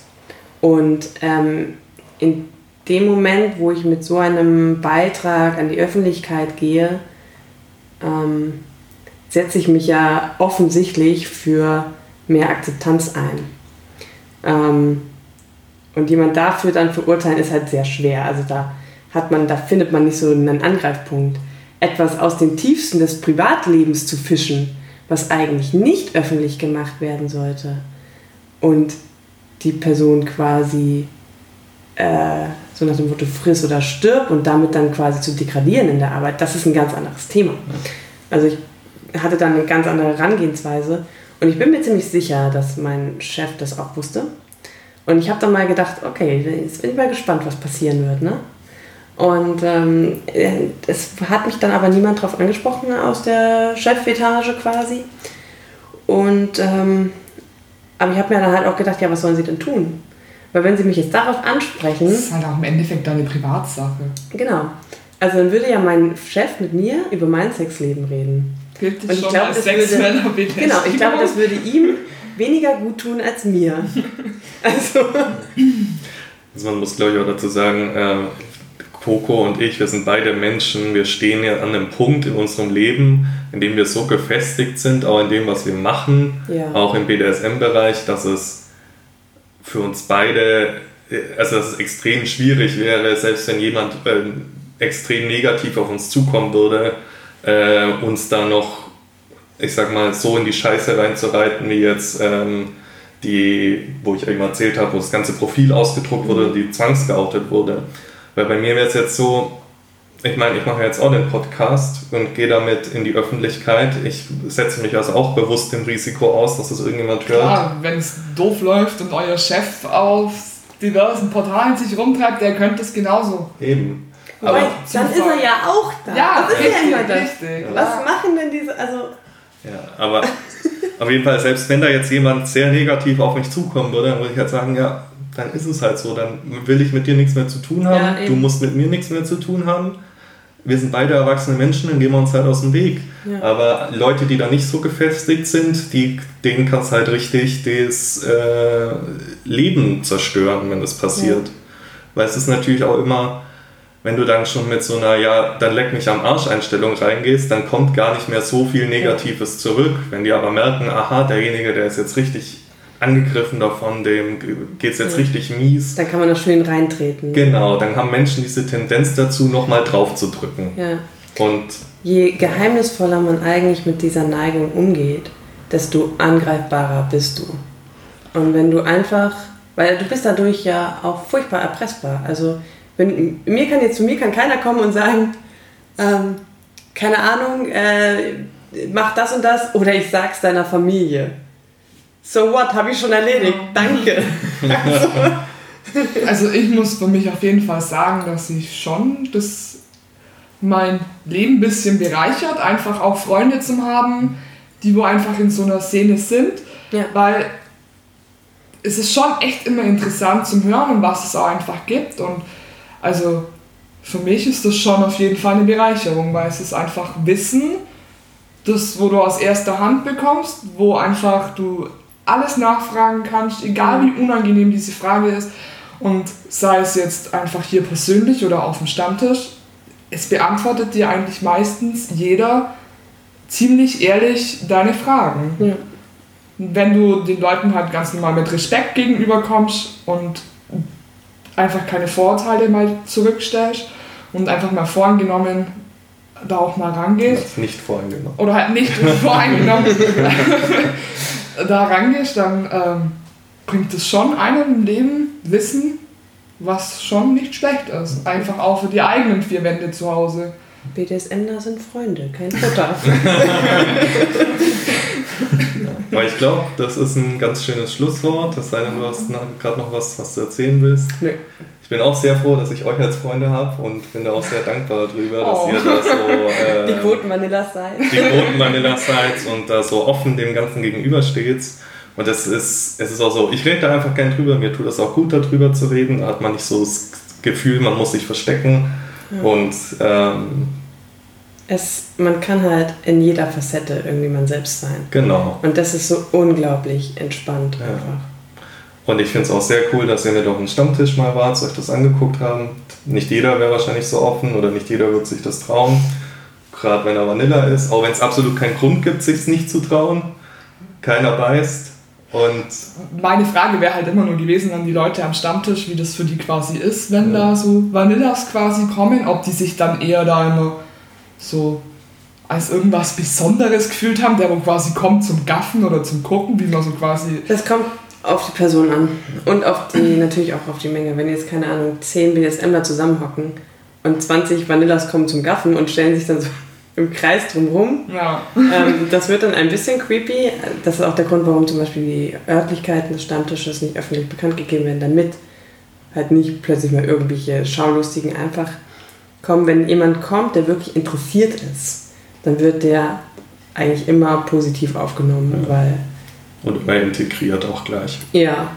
Und ähm, in dem Moment, wo ich mit so einem Beitrag an die Öffentlichkeit gehe, ähm, setze ich mich ja offensichtlich für mehr Akzeptanz ein. Ähm, und jemand dafür dann verurteilen ist halt sehr schwer. Also da hat man, da findet man nicht so einen Angreifpunkt. Etwas aus dem Tiefsten des Privatlebens zu fischen, was eigentlich nicht öffentlich gemacht werden sollte. Und die Person quasi äh, so nach dem Motto friss oder stirb und damit dann quasi zu degradieren in der Arbeit, das ist ein ganz anderes Thema. Also ich hatte dann eine ganz andere Herangehensweise und ich bin mir ziemlich sicher, dass mein Chef das auch wusste. Und ich habe dann mal gedacht, okay, jetzt bin ich mal gespannt, was passieren wird. Ne? Und ähm, äh, es hat mich dann aber niemand drauf angesprochen aus der Chefetage quasi. Und ähm, aber ich habe mir dann halt auch gedacht, ja, was sollen sie denn tun? Weil wenn sie mich jetzt darauf ansprechen, Das ist halt auch im Endeffekt deine Privatsache. genau, also dann würde ja mein Chef mit mir über mein Sexleben reden. Gilt das Und ich schon glaube, als das würde, genau, ich glaube, das würde ihm weniger gut tun als mir. Also, Also man muss glaube ich auch dazu sagen, äh, Coco und ich, wir sind beide Menschen, wir stehen ja an einem Punkt in unserem Leben, in dem wir so gefestigt sind, auch in dem, was wir machen, Ja. auch im BDSM-Bereich, dass es für uns beide, äh, also dass es extrem schwierig wäre, selbst wenn jemand ähm, extrem negativ auf uns zukommen würde, äh, uns da noch, ich sag mal, so in die Scheiße reinzureiten, wie jetzt ähm, die, wo ich eben erzählt habe, wo das ganze Profil ausgedruckt wurde, die zwangsgeoutet wurde. Weil bei mir wäre es jetzt so, ich meine, ich mache jetzt auch den Podcast und gehe damit in die Öffentlichkeit. Ich setze mich also auch bewusst dem Risiko aus, dass es irgendjemand hört. Klar, wenn es doof läuft und euer Chef auf diversen Portalen sich rumtreibt, der könnte es genauso. Eben. wobei, Aber, dann ist er ja auch da. Ja, das ist ja richtig, immer das. richtig. Was machen denn diese, also, ja, aber auf jeden Fall, selbst wenn da jetzt jemand sehr negativ auf mich zukommen würde, dann würde ich halt sagen, ja, dann ist es halt so. Dann will ich mit dir nichts mehr zu tun haben. Ja, du musst mit mir nichts mehr zu tun haben. Wir sind beide erwachsene Menschen, dann gehen wir uns halt aus dem Weg. Ja. Aber Leute, die da nicht so gefestigt sind, die, denen kann es halt richtig das äh, Leben zerstören, wenn das passiert. weil es ist natürlich auch immer, wenn du dann schon mit so einer, ja, dann leck mich am Arsch Einstellung reingehst, dann kommt gar nicht mehr so viel Negatives zurück. Wenn die aber merken, aha, derjenige, der ist jetzt richtig angegriffen davon, dem geht es jetzt Ja. richtig mies. Dann kann man da schön reintreten. Genau, dann haben Menschen diese Tendenz dazu, nochmal drauf zu drücken. Ja. Und Je geheimnisvoller man eigentlich mit dieser Neigung umgeht, desto angreifbarer bist du. Und wenn du einfach, weil du bist dadurch ja auch furchtbar erpressbar. Also wenn, mir kann jetzt zu mir kann keiner kommen und sagen, ähm, keine Ahnung, äh, mach das und das oder ich sag's deiner Familie. So what, habe ich schon erledigt. Danke. Also ich muss für mich auf jeden Fall sagen, dass ich schon das mein Leben ein bisschen bereichert, einfach auch Freunde zu haben, die wo einfach in so einer Szene sind, Ja. weil es ist schon echt immer interessant zum Hören und was es auch einfach gibt und also für mich ist das schon auf jeden Fall eine Bereicherung, weil es ist einfach Wissen, das wo du aus erster Hand bekommst, wo einfach du alles nachfragen kannst, egal wie unangenehm diese Frage ist und sei es jetzt einfach hier persönlich oder auf dem Stammtisch, es beantwortet dir eigentlich meistens jeder ziemlich ehrlich deine Fragen. Ja. Wenn du den Leuten halt ganz normal mit Respekt gegenüberkommst und einfach keine Vorurteile mal zurückstellst und einfach mal vorgenommen da auch mal rangehst nicht voreingenommen. oder halt nicht voreingenommen da rangehst, dann ähm, bringt es schon einem im Leben Wissen, was schon nicht schlecht ist. Einfach auch für die eigenen vier Wände zu Hause. BDSMler sind Freunde, kein Futter. Aber ich glaube, das ist ein ganz schönes Schlusswort. Es sei denn, du hast gerade noch was, was du erzählen willst. Nö. Ich bin auch sehr froh, dass ich euch als Freunde habe und bin da auch sehr dankbar darüber, dass Oh. ihr da so Die äh, Quoten Vanillas seid. die Quoten Vanilla seid und da so offen dem Ganzen gegenübersteht. Und es ist, es ist auch so, ich rede da einfach gern drüber, mir tut das auch gut, darüber zu reden. Da hat man nicht so das Gefühl, man muss sich verstecken. Und ähm, Es, man kann halt in jeder Facette irgendwie man selbst sein. genau. Und das ist so unglaublich entspannt Ja. einfach. Und ich finde es auch sehr cool, dass ihr mit auf dem Stammtisch mal wart, euch das angeguckt habt. Nicht jeder wäre wahrscheinlich so offen oder nicht jeder wird sich das trauen. Gerade wenn er Vanilla ist. Auch wenn es absolut keinen Grund gibt, sich nicht zu trauen. Keiner beißt. Und Meine Frage wäre halt immer nur gewesen an die Leute am Stammtisch, wie das für die quasi ist, wenn da so Vanillas quasi kommen, ob die sich dann eher da immer so als irgendwas Besonderes gefühlt haben, der wo quasi kommt zum Gaffen oder zum Gucken, wie man so quasi Das kommt auf die Person an. Und auf die, natürlich auch auf die Menge. Wenn jetzt, keine Ahnung, 10 BDSMler zusammenhocken und 20 Vanillas kommen zum Gaffen und stellen sich dann so im Kreis drumherum, ja, ähm, das wird dann ein bisschen creepy. Das ist auch der Grund, warum zum Beispiel die Örtlichkeiten des Stammtisches nicht öffentlich bekannt gegeben werden, damit halt nicht plötzlich mal irgendwelche Schaulustigen einfach kommen. Wenn jemand kommt, der wirklich interessiert ist, dann wird der eigentlich immer positiv aufgenommen, weil, Und immer integriert auch gleich. ja,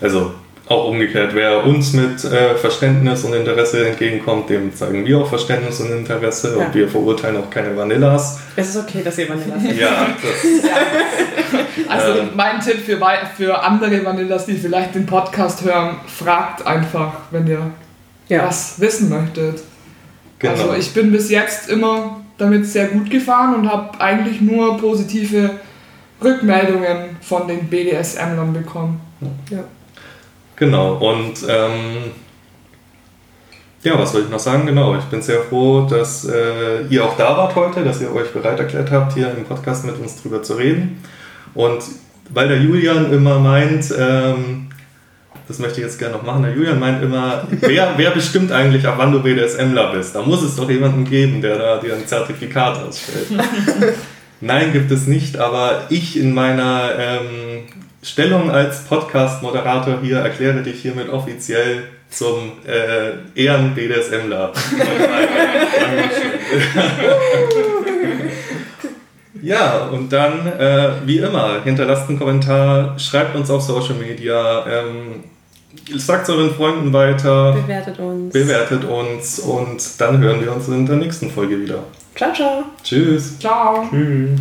Also auch umgekehrt, wer uns mit äh, Verständnis und Interesse entgegenkommt, dem zeigen wir auch Verständnis und Interesse Ja. und wir verurteilen auch keine Vanillas. es ist okay, dass ihr Vanilla seid. Ja, das, Also Ähm. mein Tipp für, für andere Vanillas, die vielleicht den Podcast hören, fragt einfach, wenn ihr Ja. was wissen möchtet. genau. Also ich bin bis jetzt immer damit sehr gut gefahren und habe eigentlich nur positive Rückmeldungen von den BDSM-Lern bekommen. Ja. Genau, und ähm, ja, was soll ich noch sagen? Genau, ich bin sehr froh, dass äh, ihr auch da wart heute, dass ihr euch bereit erklärt habt, hier im Podcast mit uns drüber zu reden. Und weil der Julian immer meint, ähm, das möchte ich jetzt gerne noch machen, der Julian meint immer, wer, wer bestimmt eigentlich, ab wann du BDSMler bist? Da muss es doch jemanden geben, der da dir ein Zertifikat ausstellt. Nein, gibt es nicht, aber ich in meiner ähm, Stellung als Podcast-Moderator hier erkläre dich hiermit offiziell zum äh, Ehren-BDSMler. ja, und dann, äh, wie immer, hinterlasst einen Kommentar, schreibt uns auf Social Media, ähm, sagt euren Freunden weiter, Bewertet uns. bewertet uns und dann hören wir uns in der nächsten Folge wieder. Ciao, ciao. Tschüss. Ciao! Tschüss.